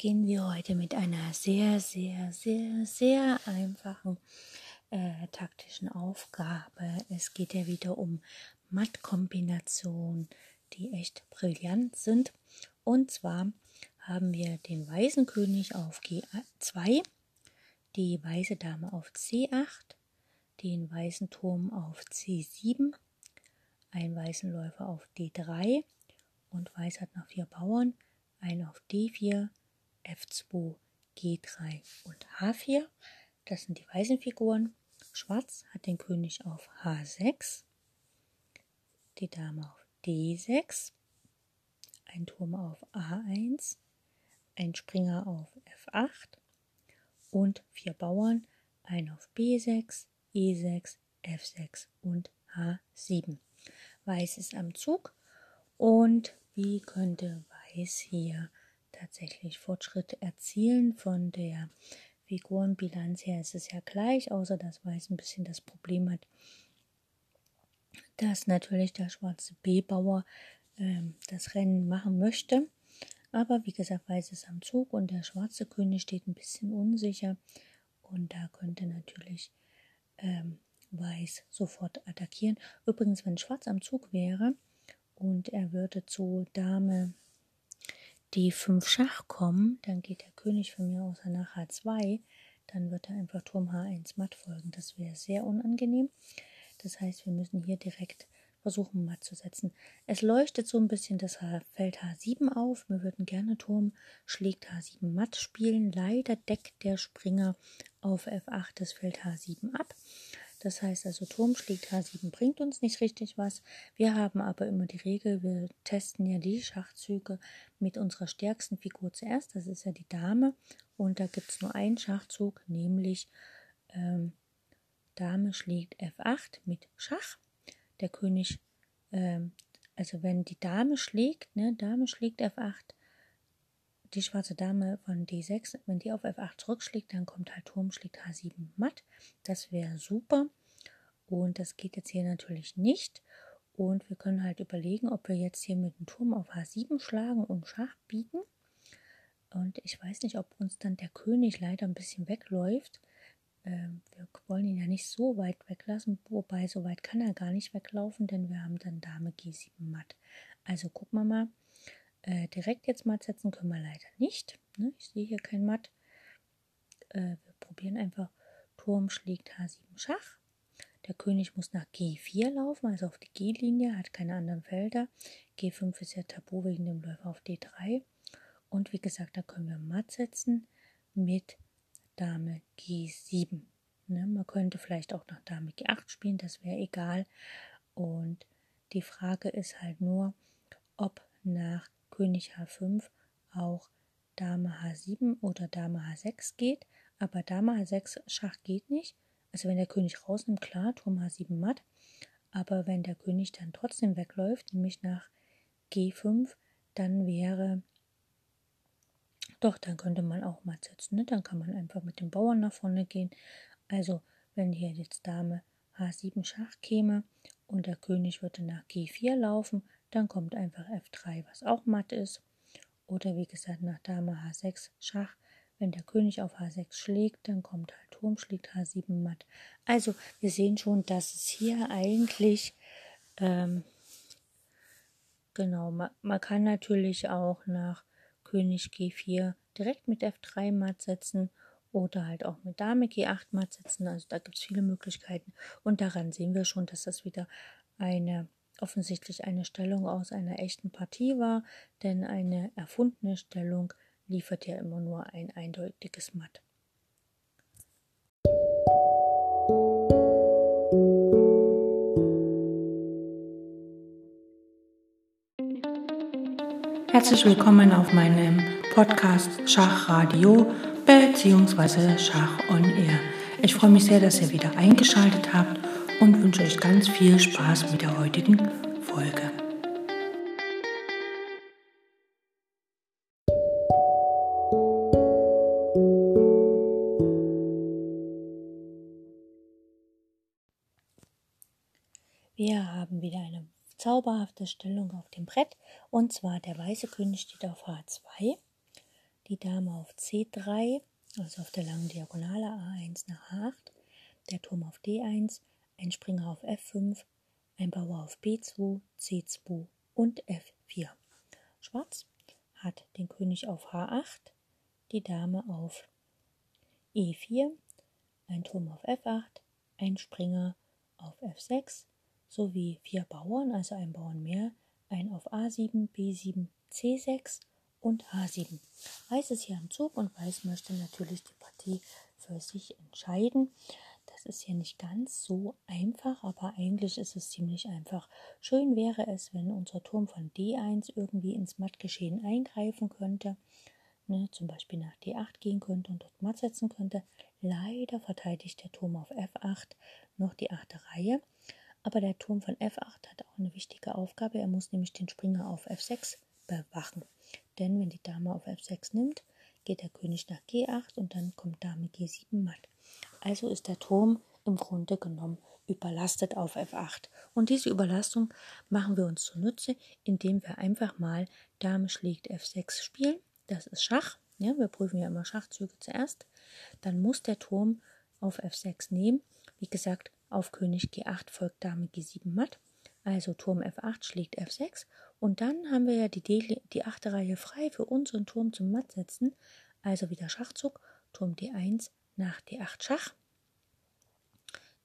beginnen wir heute mit einer sehr, sehr, sehr, sehr einfachen äh, taktischen Aufgabe. Es geht ja wieder um Mattkombinationen, die echt brillant sind. Und zwar haben wir den weißen König auf G2, die weiße Dame auf C8, den weißen Turm auf C7, einen weißen Läufer auf D3 und Weiß hat noch vier Bauern, einen auf D4, F2, G3 und H4. Das sind die weißen Figuren. Schwarz hat den König auf H6, die Dame auf D6, ein Turm auf A1, ein Springer auf F8 und vier Bauern, ein auf B6, E6, F6 und H7. Weiß ist am Zug und wie könnte Weiß hier tatsächlich Fortschritte erzielen von der Figurenbilanz her ist es ja gleich, außer dass Weiß ein bisschen das Problem hat, dass natürlich der schwarze B-Bauer äh, das Rennen machen möchte. Aber wie gesagt, Weiß ist am Zug und der schwarze König steht ein bisschen unsicher. Und da könnte natürlich ähm, Weiß sofort attackieren. Übrigens, wenn Schwarz am Zug wäre und er würde zu Dame die 5 Schach kommen, dann geht der König von mir aus nach H2, dann wird er einfach Turm H1 matt folgen. Das wäre sehr unangenehm. Das heißt, wir müssen hier direkt versuchen, matt zu setzen. Es leuchtet so ein bisschen das Feld H7 auf. Wir würden gerne Turm schlägt H7 matt spielen. Leider deckt der Springer auf F8 das Feld H7 ab. Das heißt also, Turm schlägt H7 bringt uns nicht richtig was. Wir haben aber immer die Regel, wir testen ja die Schachzüge mit unserer stärksten Figur zuerst. Das ist ja die Dame. Und da gibt es nur einen Schachzug, nämlich ähm, Dame schlägt F8 mit Schach. Der König, ähm, also wenn die Dame schlägt, ne, Dame schlägt F8, die schwarze Dame von D6, wenn die auf F8 zurückschlägt, dann kommt halt Turm, schlägt H7 matt. Das wäre super. Und das geht jetzt hier natürlich nicht. Und wir können halt überlegen, ob wir jetzt hier mit dem Turm auf H7 schlagen und Schach bieten. Und ich weiß nicht, ob uns dann der König leider ein bisschen wegläuft. Ähm, wir wollen ihn ja nicht so weit weglassen, wobei so weit kann er gar nicht weglaufen, denn wir haben dann Dame G7 matt. Also gucken wir mal. Äh, direkt jetzt matt setzen können wir leider nicht. Ne? Ich sehe hier kein Matt. Äh, wir probieren einfach Turm schlägt H7 Schach. Der König muss nach G4 laufen, also auf die G-Linie, hat keine anderen Felder. G5 ist ja tabu wegen dem Läufer auf D3. Und wie gesagt, da können wir matt setzen mit Dame G7. Ne, man könnte vielleicht auch nach Dame G8 spielen, das wäre egal. Und die Frage ist halt nur, ob nach König H5 auch Dame H7 oder Dame H6 geht. Aber Dame H6 Schach geht nicht. Also wenn der König rausnimmt, klar, Turm H7 matt. Aber wenn der König dann trotzdem wegläuft, nämlich nach G5, dann wäre doch, dann könnte man auch matt setzen. Ne? Dann kann man einfach mit dem Bauern nach vorne gehen. Also wenn hier jetzt Dame H7 Schach käme und der König würde nach G4 laufen, dann kommt einfach F3, was auch matt ist. Oder wie gesagt, nach Dame H6 Schach. Wenn der König auf H6 schlägt, dann kommt halt Turm, schlägt H7 matt. Also wir sehen schon, dass es hier eigentlich, ähm, genau, man, man kann natürlich auch nach König G4 direkt mit F3 matt setzen oder halt auch mit Dame G8 matt setzen. Also da gibt es viele Möglichkeiten. Und daran sehen wir schon, dass das wieder eine offensichtlich eine Stellung aus einer echten Partie war, denn eine erfundene Stellung liefert ja immer nur ein eindeutiges Matt. Herzlich willkommen auf meinem Podcast Schachradio bzw. Schach on Air. Ich freue mich sehr, dass ihr wieder eingeschaltet habt und wünsche euch ganz viel Spaß mit der heutigen Folge. Wir haben wieder eine zauberhafte Stellung auf dem Brett und zwar der weiße König steht auf H2, die Dame auf C3, also auf der langen Diagonale A1 nach H8, der Turm auf D1, ein Springer auf F5, ein Bauer auf B2, C2 und F4. Schwarz hat den König auf H8, die Dame auf E4, ein Turm auf F8, ein Springer auf F6 sowie vier Bauern, also ein Bauern mehr, ein auf A7, B7, C6 und H7. Weiß ist hier am Zug und Weiß möchte natürlich die Partie für sich entscheiden. Das ist hier nicht ganz so einfach, aber eigentlich ist es ziemlich einfach. Schön wäre es, wenn unser Turm von D1 irgendwie ins Mattgeschehen eingreifen könnte, ne, zum Beispiel nach D8 gehen könnte und dort Matt setzen könnte. Leider verteidigt der Turm auf F8 noch die achte Reihe. Aber der Turm von F8 hat auch eine wichtige Aufgabe. Er muss nämlich den Springer auf F6 bewachen. Denn wenn die Dame auf F6 nimmt, geht der König nach G8 und dann kommt Dame G7 matt. Also ist der Turm im Grunde genommen überlastet auf F8. Und diese Überlastung machen wir uns zunutze, indem wir einfach mal Dame schlägt F6 spielen. Das ist Schach. Ja, wir prüfen ja immer Schachzüge zuerst. Dann muss der Turm auf F6 nehmen. Wie gesagt, auf König G8 folgt Dame G7 matt. Also Turm F8 schlägt F6. Und dann haben wir ja die, achte Reihe frei für unseren Turm zum Mattsetzen. Also wieder Schachzug. Turm D1 nach D8 Schach.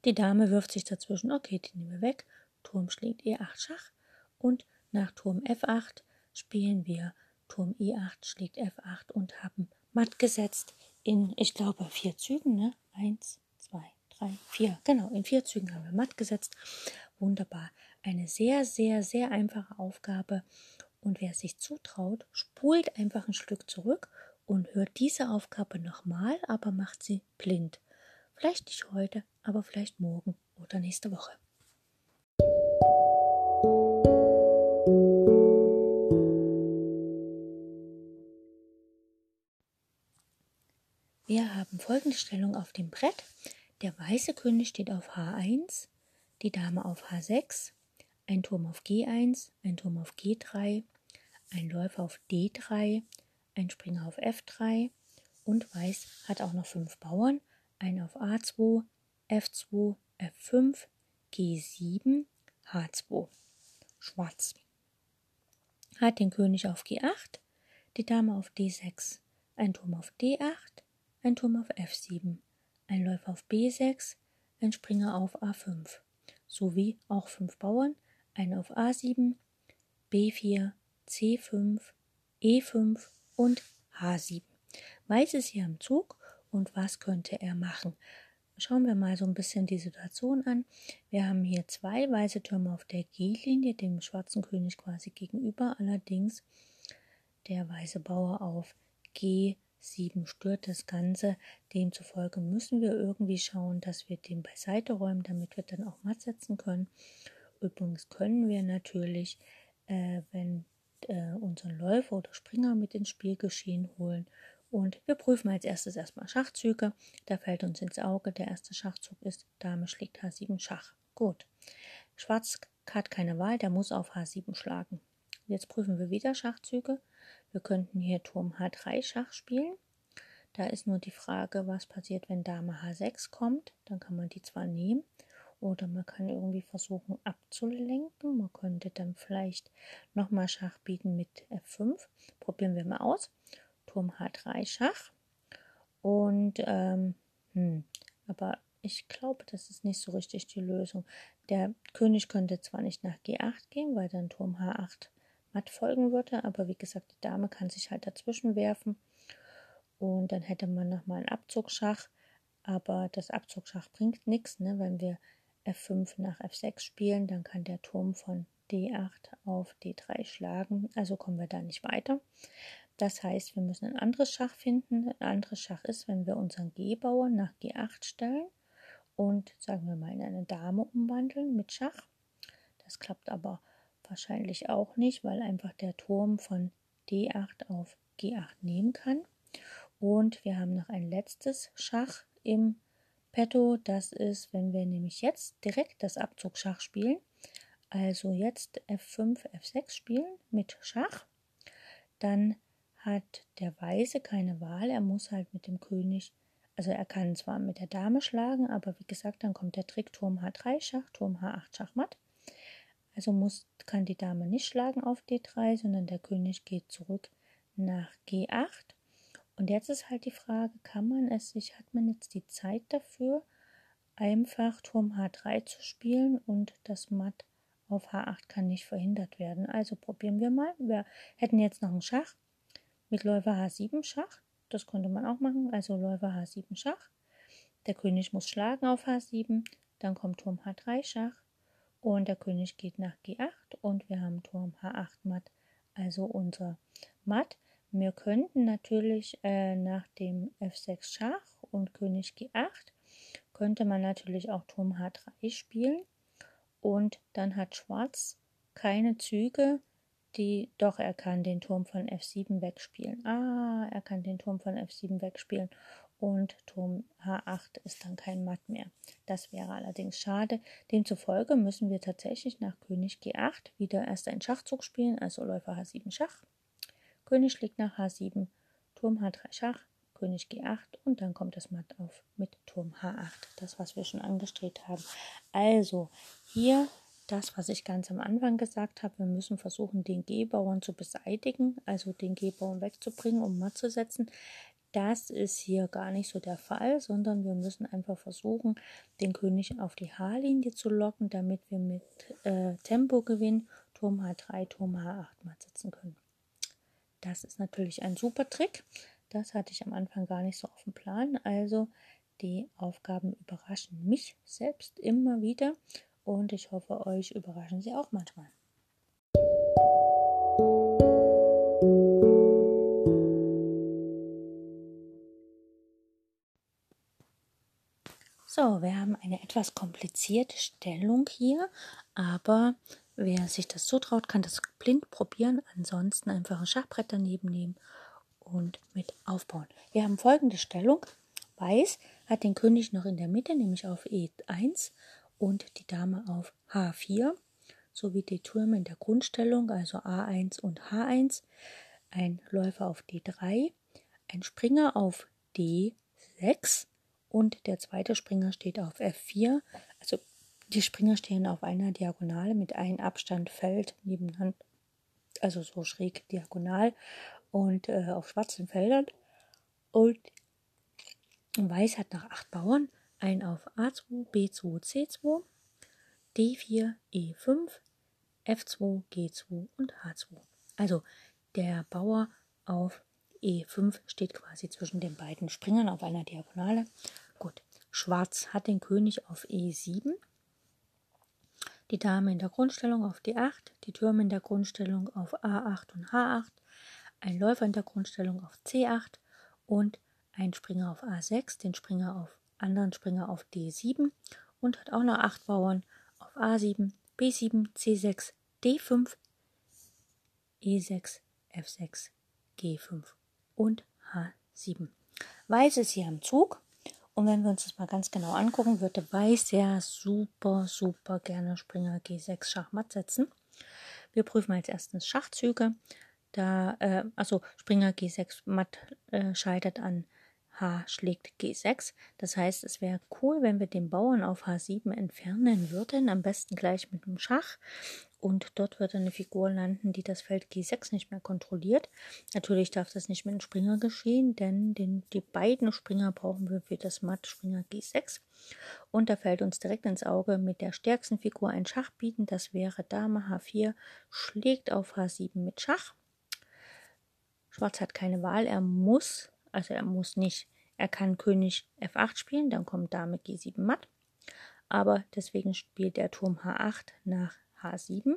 Die Dame wirft sich dazwischen, okay, die nehmen wir weg. Turm schlägt E8 Schach und nach Turm F8 spielen wir Turm E8 schlägt F8 und haben matt gesetzt in, ich glaube, vier Zügen. Ne? Eins, zwei, drei, vier. Genau, in vier Zügen haben wir matt gesetzt. Wunderbar. Eine sehr, sehr, sehr einfache Aufgabe. Und wer sich zutraut, spult einfach ein Stück zurück und hört diese Aufgabe nochmal, aber macht sie blind. Vielleicht nicht heute, aber vielleicht morgen oder nächste Woche. Wir haben folgende Stellung auf dem Brett. Der weiße König steht auf H1, die Dame auf H6, ein Turm auf G1, ein Turm auf G3, ein Läufer auf D3, ein Springer auf F3 und Weiß hat auch noch fünf Bauern, ein auf A2, F2, F5, G7, H2. Schwarz. Hat den König auf G8, die Dame auf D6, ein Turm auf D8, ein Turm auf F7, ein Läufer auf B6, ein Springer auf A5, sowie auch fünf Bauern, ein auf A7, B4, C5, E5 und H7. Weiß ist hier am Zug und was könnte er machen? Schauen wir mal so ein bisschen die Situation an. Wir haben hier zwei weiße Türme auf der G-Linie, dem schwarzen König quasi gegenüber. Allerdings der weiße Bauer auf G7 stört das Ganze. Demzufolge müssen wir irgendwie schauen, dass wir den beiseite räumen, damit wir dann auch matt setzen können. Übrigens können wir natürlich, äh, wenn äh, unseren Läufer oder Springer mit ins Spielgeschehen holen. Und wir prüfen als erstes erstmal Schachzüge. Da fällt uns ins Auge, der erste Schachzug ist Dame schlägt H7 Schach. Gut. Schwarz hat keine Wahl, der muss auf H7 schlagen. Jetzt prüfen wir wieder Schachzüge. Wir könnten hier Turm H3 Schach spielen. Da ist nur die Frage, was passiert, wenn Dame H6 kommt. Dann kann man die zwar nehmen, oder man kann irgendwie versuchen abzulenken. Man könnte dann vielleicht nochmal Schach bieten mit F5. Probieren wir mal aus. Turm H3 Schach. Und, ähm, hm, aber ich glaube, das ist nicht so richtig die Lösung. Der König könnte zwar nicht nach G8 gehen, weil dann Turm H8 matt folgen würde, aber wie gesagt, die Dame kann sich halt dazwischen werfen. Und dann hätte man nochmal einen Abzugschach. Aber das Abzugschach bringt nichts, ne, wenn wir F5 nach F6 spielen, dann kann der Turm von D8 auf D3 schlagen, also kommen wir da nicht weiter. Das heißt, wir müssen ein anderes Schach finden. Ein anderes Schach ist, wenn wir unseren G-Bauern nach G8 stellen und sagen wir mal in eine Dame umwandeln mit Schach. Das klappt aber wahrscheinlich auch nicht, weil einfach der Turm von D8 auf G8 nehmen kann. Und wir haben noch ein letztes Schach im Petto, das ist, wenn wir nämlich jetzt direkt das Abzugschach spielen, also jetzt F5, F6 spielen mit Schach, dann hat der Weiße keine Wahl. Er muss halt mit dem König, also er kann zwar mit der Dame schlagen, aber wie gesagt, dann kommt der Trick Turm H3 Schach, Turm H8 Schachmatt. Also muss, kann die Dame nicht schlagen auf D3, sondern der König geht zurück nach G8. Und jetzt ist halt die Frage, kann man es sich, hat man jetzt die Zeit dafür, einfach Turm H3 zu spielen und das Matt auf H8 kann nicht verhindert werden. Also probieren wir mal. Wir hätten jetzt noch einen Schach mit Läufer H7 Schach. Das konnte man auch machen. Also Läufer H7 Schach. Der König muss schlagen auf H7. Dann kommt Turm H3 Schach. Und der König geht nach G8 und wir haben Turm H8 Matt, also unser Matt. Wir könnten natürlich äh, nach dem F6 Schach und König G8 könnte man natürlich auch Turm H3 spielen und dann hat Schwarz keine Züge, die doch er kann den Turm von F7 wegspielen. Ah, er kann den Turm von F7 wegspielen und Turm H8 ist dann kein Matt mehr. Das wäre allerdings schade. Demzufolge müssen wir tatsächlich nach König G8 wieder erst einen Schachzug spielen, also Läufer H7 Schach. König schlägt nach H7, Turm H3 Schach, König G8 und dann kommt das Matt auf mit Turm H8. Das, was wir schon angestrebt haben. Also hier das, was ich ganz am Anfang gesagt habe, wir müssen versuchen, den G-Bauern zu beseitigen, also den G-Bauern wegzubringen, um Matt zu setzen. Das ist hier gar nicht so der Fall, sondern wir müssen einfach versuchen, den König auf die H-Linie zu locken, damit wir mit äh, Tempogewinn Turm H3, Turm H8 matt setzen können. Das ist natürlich ein super Trick. Das hatte ich am Anfang gar nicht so auf dem Plan. Also die Aufgaben überraschen mich selbst immer wieder und ich hoffe, euch überraschen sie auch manchmal. So, wir haben eine etwas komplizierte Stellung hier, aber wer sich das zutraut, kann das blind probieren. Ansonsten einfach ein Schachbrett daneben nehmen und mit aufbauen. Wir haben folgende Stellung. Weiß hat den König noch in der Mitte, nämlich auf E1 und die Dame auf H4 sowie die Türme in der Grundstellung, also A1 und H1, ein Läufer auf D3, ein Springer auf D6 und der zweite Springer steht auf F4. Die Springer stehen auf einer Diagonale mit einem Abstand Feld nebeneinander, also so schräg diagonal und äh, auf schwarzen Feldern. Und Weiß hat nach acht Bauern ein auf A2, B2, C2, D4, E5, F2, G2 und H2. Also der Bauer auf E5 steht quasi zwischen den beiden Springern auf einer Diagonale. Gut, Schwarz hat den König auf E7, die Dame in der Grundstellung auf D8, die Türme in der Grundstellung auf A8 und H8, ein Läufer in der Grundstellung auf C8 und ein Springer auf A6, den Springer auf anderen Springer auf D7 und hat auch noch acht Bauern auf A7, B7, C6, D5, E6, F6, G5 und H7. Weiß ist hier am Zug. Und wenn wir uns das mal ganz genau angucken, würde Weiß ja super, super gerne Springer G6 Schachmatt setzen. Wir prüfen als erstes Schachzüge. Da, äh, also Springer G6 matt äh, scheitert an H schlägt G6. Das heißt, es wäre cool, wenn wir den Bauern auf H7 entfernen würden, am besten gleich mit dem Schach. Und dort würde eine Figur landen, die das Feld G6 nicht mehr kontrolliert. Natürlich darf das nicht mit dem Springer geschehen, denn den, die beiden Springer brauchen wir für das Matt Springer G6. Und da fällt uns direkt ins Auge mit der stärksten Figur ein Schach bieten. Das wäre Dame H4 schlägt auf H7 mit Schach. Schwarz hat keine Wahl, er muss, also er muss nicht, er kann König F8 spielen, dann kommt Dame G7 matt, aber deswegen spielt er Turm H8 nach H7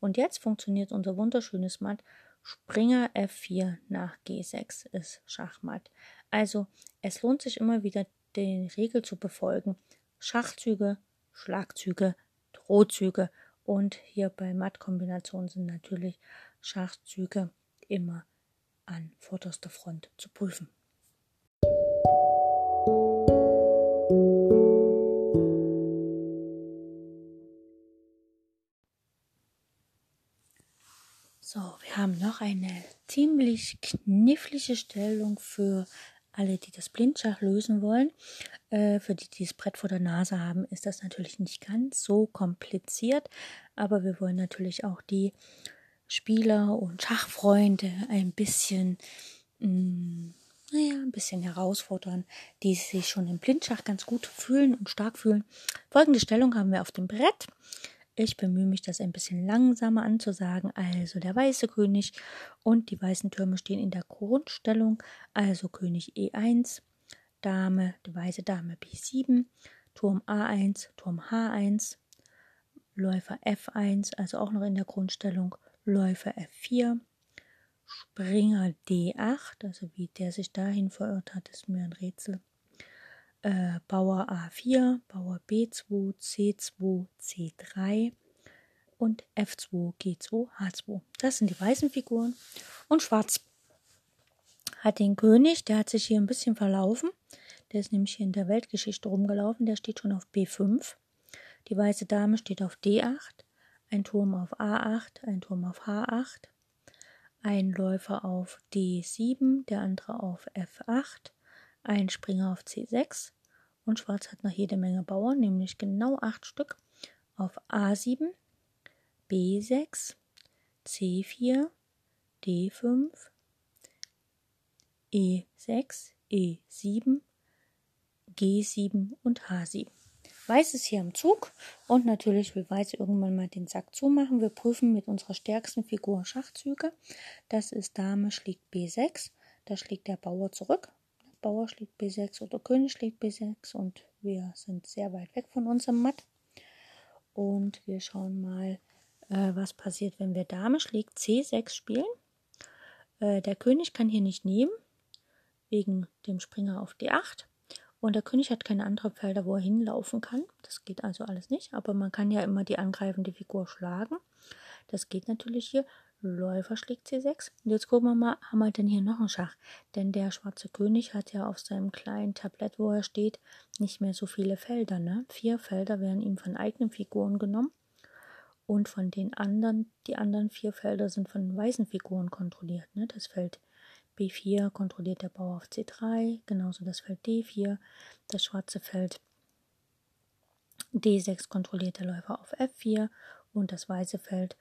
und jetzt funktioniert unser wunderschönes Matt. Springer F4 nach G6 ist Schachmatt. Also es lohnt sich immer wieder, die Regel zu befolgen. Schachzüge, Schlagzüge, Drohzüge und hier bei Mattkombinationen sind natürlich Schachzüge immer an vorderster Front zu prüfen. So, wir haben noch eine ziemlich knifflige Stellung für alle, die das Blindschach lösen wollen. Äh, für die, die das Brett vor der Nase haben, ist das natürlich nicht ganz so kompliziert. Aber wir wollen natürlich auch die Spieler und Schachfreunde ein bisschen, mh, mm, naja, ein bisschen herausfordern, die sich schon im Blindschach ganz gut fühlen und stark fühlen. Folgende Stellung haben wir auf dem Brett. Ich bemühe mich, das ein bisschen langsamer anzusagen. Also der weiße König und die weißen Türme stehen in der Grundstellung. Also König E1, Dame, die weiße Dame B7, Turm A1, Turm H1, Läufer F1, also auch noch in der Grundstellung, Läufer F4, Springer D8, also wie der sich dahin verirrt hat, ist mir ein Rätsel. Äh, Bauer A4, Bauer B2, C2, C3 und F2, G2, H2. Das sind die weißen Figuren. Und Schwarz hat den König, der hat sich hier ein bisschen verlaufen. Der ist nämlich hier in der Weltgeschichte rumgelaufen. Der steht schon auf B5. Die weiße Dame steht auf D8. Ein Turm auf A8, ein Turm auf H8, ein Läufer auf D7, der andere auf F8, ein Springer auf C6 und Schwarz hat noch jede Menge Bauern, nämlich genau acht Stück auf A7, B6, C4, D5, E6, E7, G7 und H7. Weiß ist hier am Zug und natürlich will Weiß irgendwann mal den Sack zumachen. Wir prüfen mit unserer stärksten Figur Schachzüge. Das ist Dame schlägt B6. Da schlägt der Bauer zurück. Bauer schlägt B6 oder König schlägt B6 und wir sind sehr weit weg von unserem Matt. Und wir schauen mal, äh, was passiert, wenn wir Dame schlägt C6 spielen. Äh, der König kann hier nicht nehmen, wegen dem Springer auf D8. Und der König hat keine anderen Felder, wo er hinlaufen kann. Das geht also alles nicht. Aber man kann ja immer die angreifende Figur schlagen. Das geht natürlich hier. Läufer schlägt C6. Und jetzt gucken wir mal, haben wir denn hier noch einen Schach? Denn der schwarze König hat ja auf seinem kleinen Tablett, wo er steht, nicht mehr so viele Felder. Ne? Vier Felder werden ihm von eigenen Figuren genommen. Und von den anderen, die anderen vier Felder sind von weißen Figuren kontrolliert. Ne? Das Feld B4 kontrolliert der Bauer auf C3, genauso das Feld D4, das schwarze Feld D6 kontrolliert der Läufer auf F4 und das weiße Feld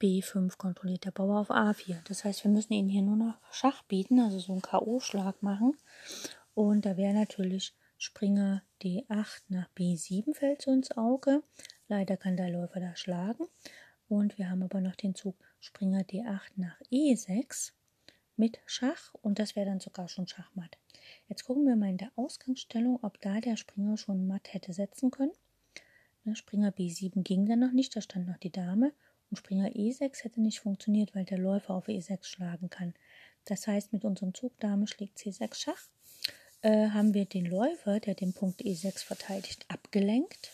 B5 kontrolliert der Bauer auf A4. Das heißt, wir müssen ihnen hier nur noch Schach bieten, also so einen K.O.-Schlag machen. Und da wäre natürlich Springer D8 nach B7 fällt so ins Auge. Leider kann der Läufer da schlagen. Und wir haben aber noch den Zug Springer D8 nach E6 mit Schach und das wäre dann sogar schon Schachmatt. Jetzt gucken wir mal in der Ausgangsstellung, ob da der Springer schon matt hätte setzen können. Ne, Springer B7 ging dann noch nicht, da stand noch die Dame. Und Springer E6 hätte nicht funktioniert, weil der Läufer auf E6 schlagen kann. Das heißt, mit unserem Zug Dame schlägt C6 Schach, äh, haben wir den Läufer, der den Punkt E6 verteidigt, abgelenkt.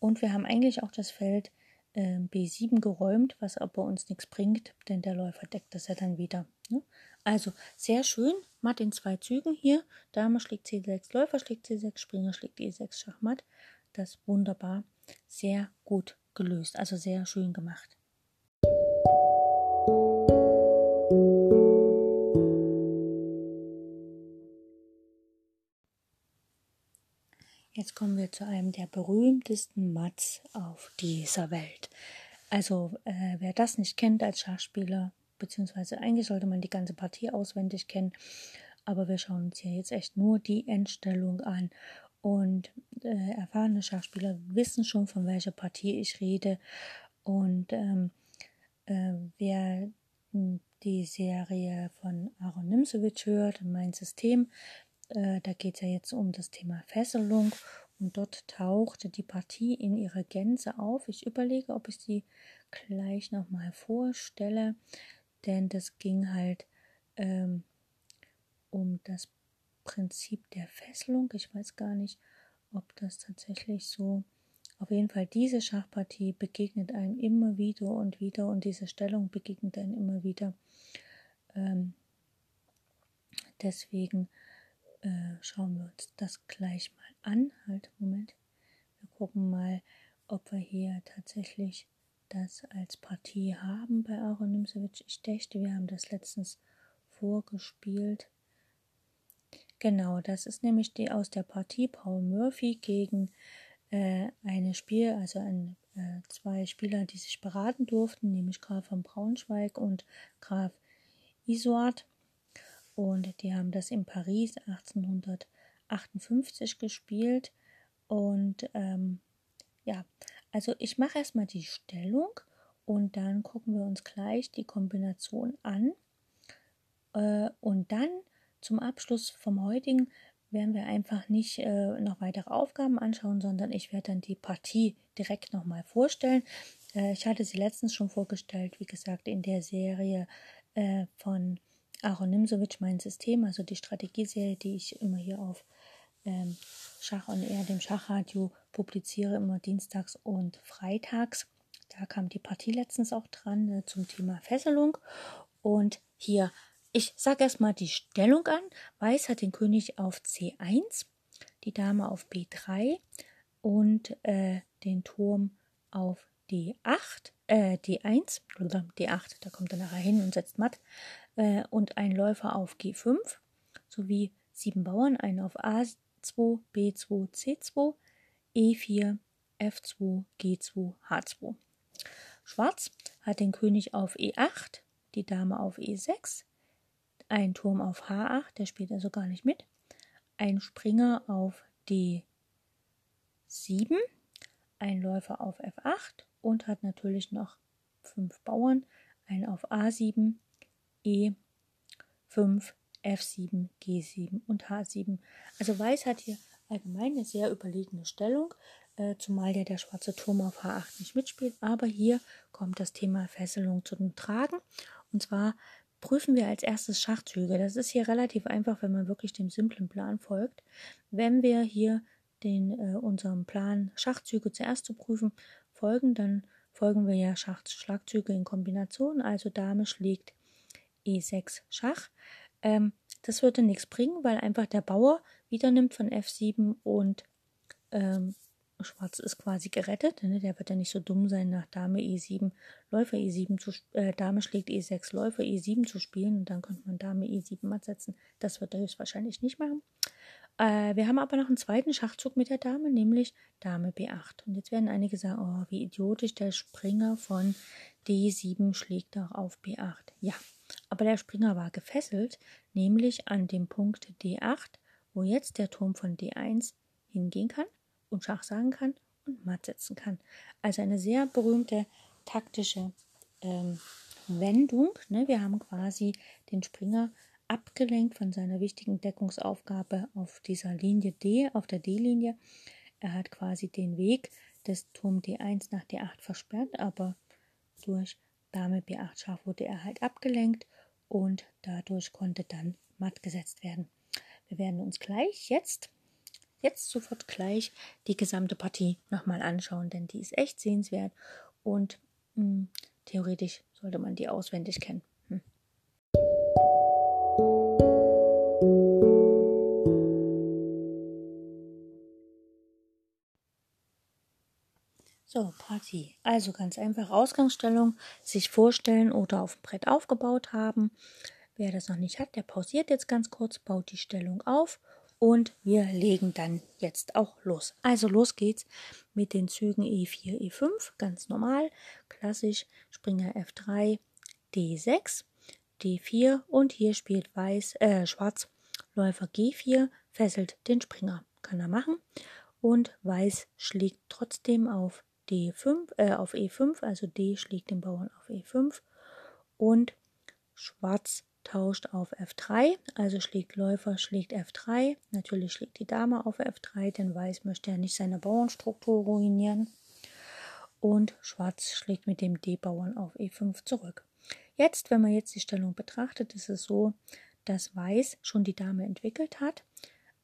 Und wir haben eigentlich auch das Feld äh, B7 geräumt, was aber uns nichts bringt, denn der Läufer deckt das ja dann wieder. Ne? Also sehr schön, matt in zwei Zügen hier. Dame schlägt C6, Läufer schlägt C6, Springer schlägt E6, Schachmatt. Das wunderbar, sehr gut gelöst, also sehr schön gemacht. Jetzt kommen wir zu einem der berühmtesten Mats auf dieser Welt. Also, äh, wer das nicht kennt als Schachspieler, beziehungsweise eigentlich sollte man die ganze Partie auswendig kennen, aber wir schauen uns hier jetzt echt nur die Endstellung an. Und äh, erfahrene Schachspieler wissen schon, von welcher Partie ich rede. Und ähm, äh, wer die Serie von Aaron Nimzowitsch hört, mein System, äh, da geht es ja jetzt um das Thema Fesselung. Und dort tauchte die Partie in ihrer Gänze auf. Ich überlege, ob ich sie gleich nochmal vorstelle denn das ging halt ähm, um das Prinzip der Fesselung. Ich weiß gar nicht, ob das tatsächlich so. Auf jeden Fall, diese Schachpartie begegnet einem immer wieder und wieder und diese Stellung begegnet einem immer wieder. Ähm, deswegen äh, schauen wir uns das gleich mal an. Halt, Moment. Wir gucken mal, ob wir hier tatsächlich das als Partie haben bei Aaron Nimsewitsch. Ich dächte, wir haben das letztens vorgespielt. Genau, das ist nämlich die aus der Partie Paul Murphy gegen äh, eine Spiel, also ein, äh, zwei Spieler, die sich beraten durften, nämlich Graf von Braunschweig und Graf Isoard. Und die haben das in Paris 1858 gespielt. Und ähm, ja, also ich mache erstmal die Stellung und dann gucken wir uns gleich die Kombination an. Äh, und dann zum Abschluss vom heutigen werden wir einfach nicht äh, noch weitere Aufgaben anschauen, sondern ich werde dann die Partie direkt nochmal vorstellen. Äh, ich hatte sie letztens schon vorgestellt, wie gesagt, in der Serie von Aaron Nimsowitsch, mein System, also die Strategieserie, die ich immer hier auf ähm, Schach und eher dem Schachradio publiziere, immer dienstags und freitags. Da kam die Partie letztens auch dran äh, zum Thema Fesselung. Und hier ich sage erstmal die Stellung an. Weiß hat den König auf C1, die Dame auf B3 und äh, den Turm auf D8, äh, D1 oder D8, da kommt er nachher hin und setzt matt, äh, und ein Läufer auf G5 sowie sieben Bauern, einen auf A2, B2, C2, E4, F2, G2, H2. Schwarz hat den König auf E8, die Dame auf E6, ein Turm auf H8, der spielt also gar nicht mit, ein Springer auf D7, ein Läufer auf F8 und hat natürlich noch fünf Bauern, ein auf A7, E5, F7, G7 und H7. Also Weiß hat hier allgemein eine sehr überlegene Stellung, äh, zumal ja der schwarze Turm auf H8 nicht mitspielt. Aber hier kommt das Thema Fesselung zu den Tragen. Und zwar prüfen wir als erstes Schachzüge. Das ist hier relativ einfach, wenn man wirklich dem simplen Plan folgt. Wenn wir hier den, äh, unserem Plan Schachzüge zuerst zu prüfen folgen, dann folgen wir ja Schach in Kombination. Also Dame schlägt E6 Schach. Ähm, das würde nichts bringen, weil einfach der Bauer wieder nimmt von F7 und ähm, Schwarz ist quasi gerettet. Ne? Der wird ja nicht so dumm sein, nach Dame E7 Läufer E7 zu äh, Dame schlägt E6 Läufer E7 zu spielen und dann könnte man Dame E7 matt setzen. Das wird er höchstwahrscheinlich nicht machen. Äh, wir haben aber noch einen zweiten Schachzug mit der Dame, nämlich Dame B8. Und jetzt werden einige sagen, oh, wie idiotisch, der Springer von D7 schlägt auch auf B8. Ja, aber der Springer war gefesselt, nämlich an dem Punkt D8, wo jetzt der Turm von D1 hingehen kann und Schach sagen kann und matt setzen kann. Also eine sehr berühmte taktische ähm, Wendung. Ne? Wir haben quasi den Springer abgelenkt von seiner wichtigen Deckungsaufgabe auf dieser Linie D, auf der D-Linie. Er hat quasi den Weg des Turm D1 nach D8 versperrt, aber durch Dame B8 Schach wurde er halt abgelenkt und dadurch konnte dann matt gesetzt werden. Wir werden uns gleich jetzt jetzt sofort gleich die gesamte Partie nochmal anschauen, denn die ist echt sehenswert und mh, hm, theoretisch sollte man die auswendig kennen. So, Partie. Also ganz einfach Ausgangsstellung, sich vorstellen oder auf dem Brett aufgebaut haben. Wer das noch nicht hat, der pausiert jetzt ganz kurz, baut die Stellung auf und wir legen dann jetzt auch los. Also los geht's mit den Zügen E4, E5, ganz normal, klassisch Springer F3, D6, D4 und hier spielt Weiß, äh, Schwarz Läufer G4, fesselt den Springer. Kann er machen. Und Weiß schlägt trotzdem auf D5, äh, auf E5, also D schlägt den Bauern auf E5 und Schwarz tauscht auf F3, also schlägt Läufer, schlägt F3. Natürlich schlägt die Dame auf F3, denn Weiß möchte ja nicht seine Bauernstruktur ruinieren. Und Schwarz schlägt mit dem D-Bauern auf E5 zurück. Jetzt, wenn man jetzt die Stellung betrachtet, ist es so, dass Weiß schon die Dame entwickelt hat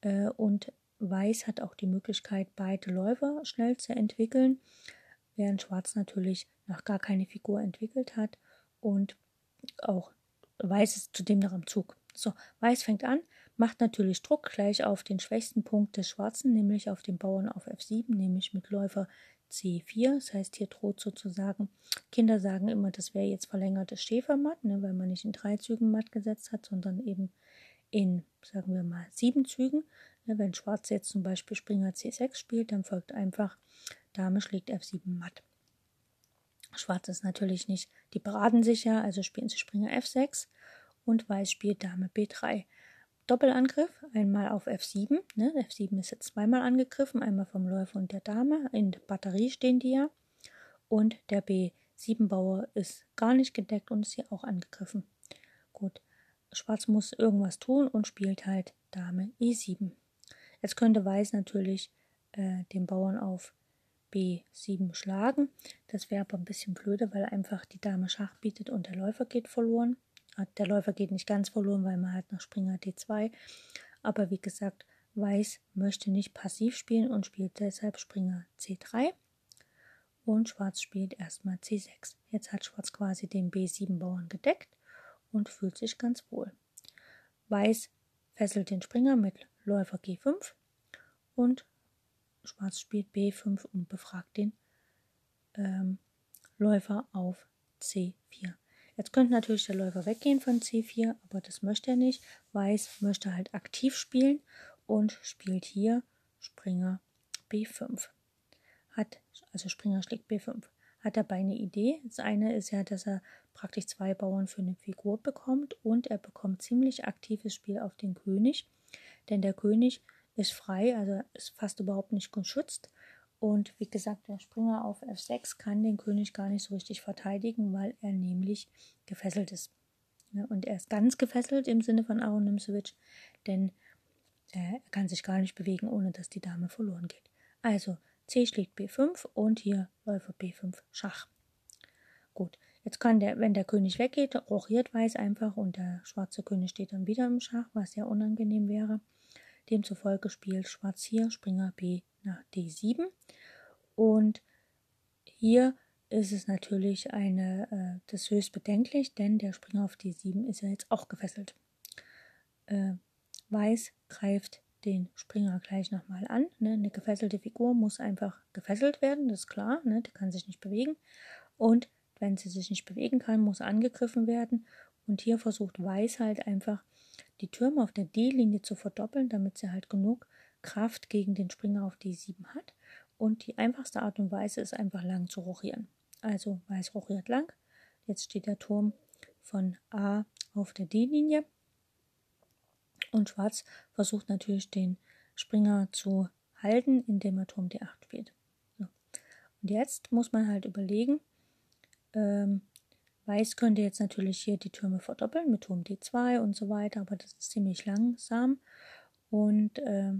äh, und Weiß hat auch die Möglichkeit, beide Läufer schnell zu entwickeln, während Schwarz natürlich noch gar keine Figur entwickelt hat und auch Weiß ist zudem noch am Zug. So, Weiß fängt an, macht natürlich Druck gleich auf den schwächsten Punkt des Schwarzen, nämlich auf den Bauern auf F7, nämlich mit Läufer C4. Das heißt, hier droht sozusagen, Kinder sagen immer, das wäre jetzt verlängertes Schäfermatt, ne, weil man nicht in drei Zügen matt gesetzt hat, sondern eben in, sagen wir mal, sieben Zügen. Ne, wenn Schwarz jetzt zum Beispiel Springer C6 spielt, dann folgt einfach Dame schlägt F7 matt. Schwarz ist natürlich nicht die Paradensicher, also spielen sie Springer F6 und Weiß spielt Dame B3. Doppelangriff, einmal auf F7. Ne? F7 ist jetzt zweimal angegriffen, einmal vom Läufer und der Dame. In der Batterie stehen die ja. Und der B7-Bauer ist gar nicht gedeckt und ist hier auch angegriffen. Gut, Schwarz muss irgendwas tun und spielt halt Dame E7. Jetzt könnte Weiß natürlich äh, den Bauern auf B7 schlagen. Das wäre aber ein bisschen blöde, weil einfach die Dame Schach bietet und der Läufer geht verloren. Ah, der Läufer geht nicht ganz verloren, weil man hat noch Springer D2. Aber wie gesagt, Weiß möchte nicht passiv spielen und spielt deshalb Springer C3. Und Schwarz spielt erstmal C6. Jetzt hat Schwarz quasi den B7-Bauern gedeckt und fühlt sich ganz wohl. Weiß fesselt den Springer mit Läufer G5 und Schwarz spielt B5 und befragt den ähm, Läufer auf C4. Jetzt könnte natürlich der Läufer weggehen von C4, aber das möchte er nicht. Weiß möchte halt aktiv spielen und spielt hier Springer B5. Hat, also Springer schlägt B5. Hat dabei eine Idee. Das eine ist ja, dass er praktisch zwei Bauern für eine Figur bekommt und er bekommt ziemlich aktives Spiel auf den König. Denn der König ist frei, also ist fast überhaupt nicht geschützt. Und wie gesagt, der Springer auf F6 kann den König gar nicht so richtig verteidigen, weil er nämlich gefesselt ist. Und er ist ganz gefesselt im Sinne von Aaron Nimzowitsch, denn er kann sich gar nicht bewegen, ohne dass die Dame verloren geht. Also C schlägt B5 und hier Läufer B5 Schach. Gut, jetzt kann der, wenn der König weggeht, rochiert Weiß einfach und der schwarze König steht dann wieder im Schach, was sehr unangenehm wäre. Demzufolge spielt Schwarz hier Springer B nach D7. Und hier ist es natürlich eine, äh, das höchst bedenklich, denn der Springer auf D7 ist ja jetzt auch gefesselt. Äh, Weiß greift den Springer gleich nochmal an. Ne? Eine gefesselte Figur muss einfach gefesselt werden, das ist klar, ne? die kann sich nicht bewegen. Und wenn sie sich nicht bewegen kann, muss angegriffen werden. Und hier versucht Weiß halt einfach die Türme auf der D-Linie zu verdoppeln, damit sie halt genug Kraft gegen den Springer auf D7 hat. Und die einfachste Art und Weise ist einfach lang zu rochieren. Also Weiß rochiert lang. Jetzt steht der Turm von A auf der D-Linie. Und Schwarz versucht natürlich den Springer zu halten, indem er Turm D8 spielt. So. Und jetzt muss man halt überlegen, ähm, Weiß könnte jetzt natürlich hier die Türme verdoppeln mit Turm D2 und so weiter, aber das ist ziemlich langsam. Und äh,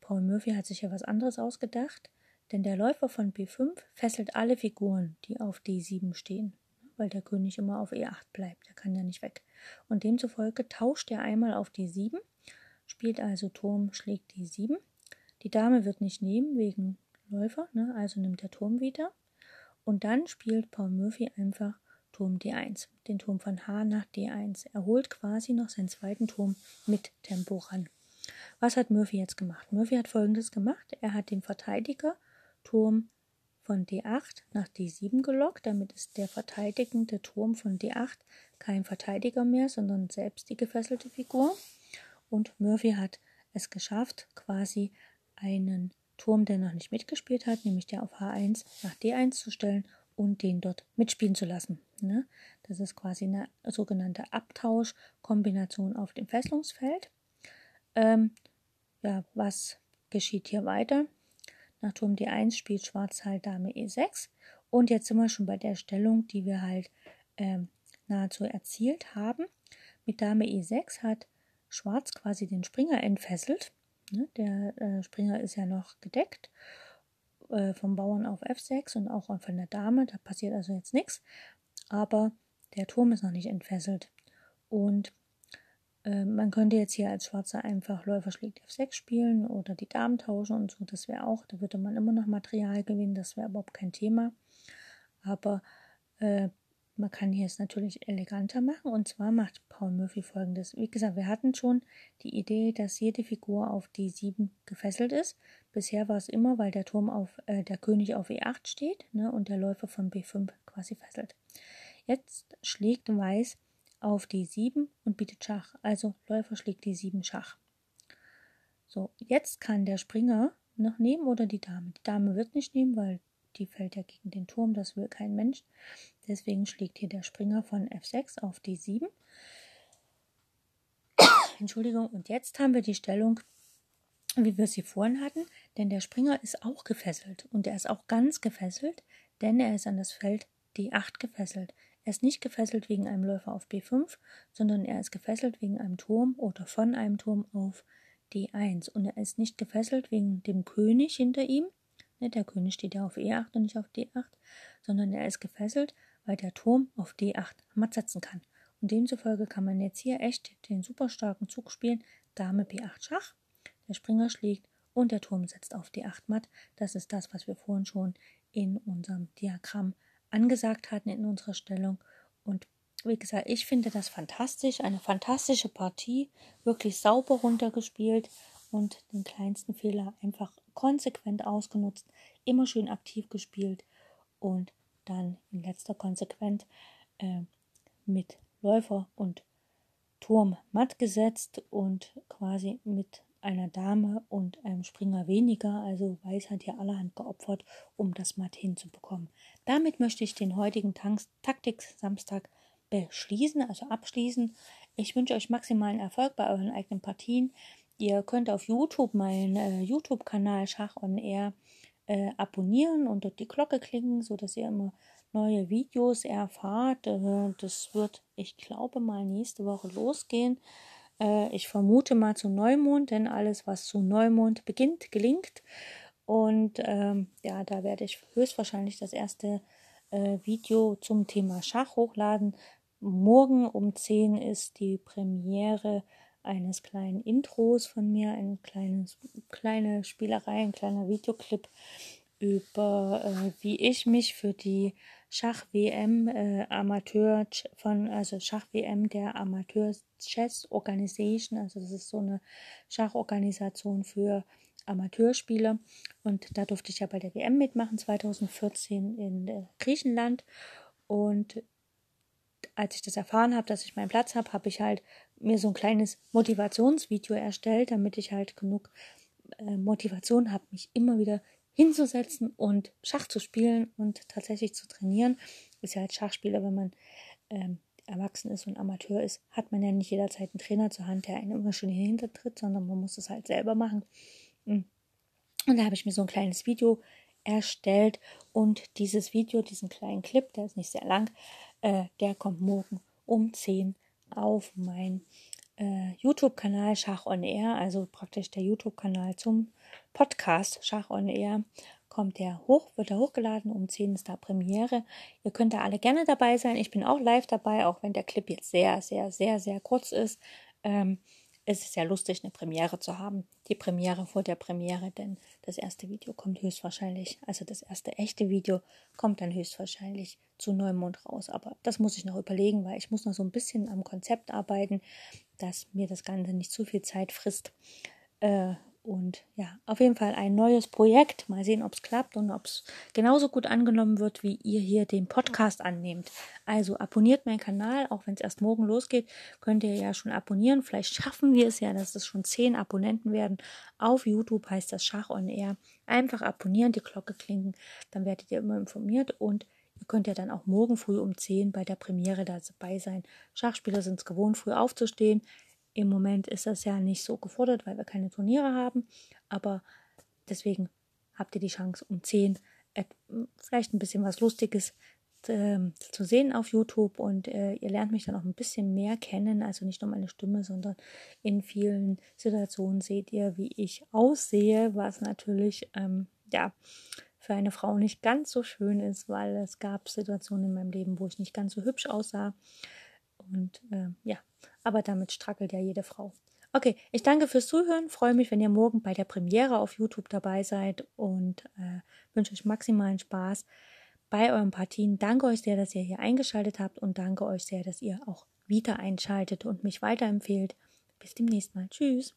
Paul Murphy hat sich ja was anderes ausgedacht, denn der Läufer von B5 fesselt alle Figuren, die auf D7 stehen, weil der König immer auf E8 bleibt, der kann ja nicht weg. Und demzufolge tauscht er einmal auf D7, spielt also Turm schlägt D7. Die Dame wird nicht nehmen wegen Läufer, ne? also nimmt der Turm wieder. Und dann spielt Paul Murphy einfach Turm D1, den Turm von H nach D1. Er holt quasi noch seinen zweiten Turm mit Tempo ran. Was hat Murphy jetzt gemacht? Murphy hat folgendes gemacht. Er hat den Verteidiger Turm von D8 nach D7 gelockt. Damit ist der verteidigende Turm von D8 kein Verteidiger mehr, sondern selbst die gefesselte Figur. Und Murphy hat es geschafft, quasi einen Turm, der noch nicht mitgespielt hat, nämlich der auf H1 nach D1 zu stellen und den dort mitspielen zu lassen. Ne? Das ist quasi eine sogenannte Abtauschkombination auf dem Fesselungsfeld. Ähm, ja, was geschieht hier weiter? Nach Turm D1 spielt Schwarz halt Dame E6 und jetzt sind wir schon bei der Stellung, die wir halt ähm, nahezu erzielt haben. Mit Dame E6 hat Schwarz quasi den Springer entfesselt. Ne? Der äh, Springer ist ja noch gedeckt äh, vom Bauern auf F6 und auch von der Dame. Da passiert also jetzt nichts. Aber der Turm ist noch nicht entfesselt. Und äh, man könnte jetzt hier als Schwarzer einfach Läufer schlägt F6 spielen oder die Damen tauschen und so. Das wäre auch, da würde man immer noch Material gewinnen. Das wäre überhaupt kein Thema. Aber man kann hier es natürlich eleganter machen und zwar macht Paul Murphy folgendes. Wie gesagt, wir hatten schon die Idee, dass jede Figur auf D7 gefesselt ist. Bisher war es immer, weil der Turm auf äh, der König auf E8 steht ne, und der Läufer von B5 quasi fesselt. Jetzt schlägt Weiß auf D7 und bietet Schach. Also Läufer schlägt D7 Schach. So, jetzt kann der Springer noch nehmen oder die Dame. Die Dame wird nicht nehmen, weil die fällt ja gegen den Turm, das will kein Mensch. Deswegen schlägt hier der Springer von F6 auf D7. Entschuldigung, und jetzt haben wir die Stellung, wie wir sie vorhin hatten, denn der Springer ist auch gefesselt und er ist auch ganz gefesselt, denn er ist an das Feld D8 gefesselt. Er ist nicht gefesselt wegen einem Läufer auf B5, sondern er ist gefesselt wegen einem Turm oder von einem Turm auf D1. Und er ist nicht gefesselt wegen dem König hinter ihm, der König steht ja auf E8 und nicht auf D8, sondern er ist gefesselt, weil der Turm auf D8 matt setzen kann. Und demzufolge kann man jetzt hier echt den super starken Zug spielen. Dame B8 Schach, der Springer schlägt und der Turm setzt auf D8 matt. Das ist das, was wir vorhin schon in unserem Diagramm angesagt hatten in unserer Stellung. Und wie gesagt, ich finde das fantastisch, eine fantastische Partie, wirklich sauber runtergespielt und den kleinsten Fehler einfach konsequent ausgenutzt, immer schön aktiv gespielt und dann in letzter Konsequenz äh, mit Läufer und Turm matt gesetzt und quasi mit einer Dame und einem Springer weniger, also Weiß hat hier allerhand geopfert, um das matt hinzubekommen. Damit möchte ich den heutigen Taktik-Samstag beschließen, also abschließen. Ich wünsche euch maximalen Erfolg bei euren eigenen Partien. Ihr könnt auf YouTube meinen äh, YouTube-Kanal Schach on Air äh, abonnieren und dort die Glocke klicken, sodass ihr immer neue Videos erfahrt. Äh, das wird, ich glaube, mal nächste Woche losgehen. Äh, ich vermute mal zu Neumond, denn alles, was zu Neumond beginnt, gelingt. Und ähm, ja, da werde ich höchstwahrscheinlich das erste äh, Video zum Thema Schach hochladen. Morgen um 10 ist die Premiere eines kleinen Intros von mir, eine kleines, kleine Spielerei, ein kleiner Videoclip über äh, wie ich mich für die Schach WM äh, Amateur von also Schach WM der Amateur Chess Organization, also das ist so eine Schachorganisation für Amateurspieler und da durfte ich ja bei der WM mitmachen 2014 in äh, Griechenland. Und als ich das erfahren habe, dass ich meinen Platz habe, habe ich halt mir so ein kleines Motivationsvideo erstellt, damit ich halt genug äh, Motivation habe, mich immer wieder hinzusetzen und Schach zu spielen und tatsächlich zu trainieren. Ist ja als Schachspieler, wenn man ähm, erwachsen ist und Amateur ist, hat man ja nicht jederzeit einen Trainer zur Hand, der einen immer schon hintertritt, sondern man muss es halt selber machen. Mm. Und da habe ich mir so ein kleines Video erstellt und dieses Video, diesen kleinen Clip, der ist nicht sehr lang, äh, der kommt morgen um 10 auf mein äh, YouTube-Kanal Schach on Air, also praktisch der YouTube-Kanal zum Podcast Schach on Air. Kommt der hoch, wird er hochgeladen, um 10 ist da Premiere. Ihr könnt da alle gerne dabei sein. Ich bin auch live dabei, auch wenn der Clip jetzt sehr, sehr, sehr, sehr kurz ist. Ähm, es ist sehr lustig, eine Premiere zu haben. Die Premiere vor der Premiere, denn das erste Video kommt höchstwahrscheinlich, also das erste echte Video kommt dann höchstwahrscheinlich zu Neumond raus. Aber das muss ich noch überlegen, weil ich muss noch so ein bisschen am Konzept arbeiten, dass mir das Ganze nicht zu viel Zeit frisst. Äh, und ja, auf jeden Fall ein neues Projekt. Mal sehen, ob es klappt und ob es genauso gut angenommen wird, wie ihr hier den Podcast annehmt. Also abonniert meinen Kanal, auch wenn es erst morgen losgeht, könnt ihr ja schon abonnieren. Vielleicht schaffen wir es ja, dass es schon zehn Abonnenten werden. Auf YouTube heißt das Schach on Air. Einfach abonnieren, die Glocke klinken, dann werdet ihr immer informiert und Ihr könnt ja dann auch morgen früh um 10 bei der Premiere dabei sein. Schachspieler sind es gewohnt, früh aufzustehen. Im Moment ist das ja nicht so gefordert, weil wir keine Turniere haben. Aber deswegen habt ihr die Chance, um 10 vielleicht ein bisschen was Lustiges äh, zu sehen auf YouTube. Und äh, ihr lernt mich dann auch ein bisschen mehr kennen, also nicht nur meine Stimme, sondern in vielen Situationen seht ihr, wie ich aussehe, was natürlich ähm, ja für eine Frau nicht ganz so schön ist, weil es gab Situationen in meinem Leben, wo ich nicht ganz so hübsch aussah. Und äh, ja, aber damit strackelt ja jede Frau. Okay, ich danke fürs Zuhören, freue mich, wenn ihr morgen bei der Premiere auf YouTube dabei seid und äh, wünsche euch maximalen Spaß bei euren Partien. Danke euch sehr, dass ihr hier eingeschaltet habt und danke euch sehr, dass ihr auch wieder einschaltet und mich weiterempfehlt. Bis demnächst mal. Tschüss.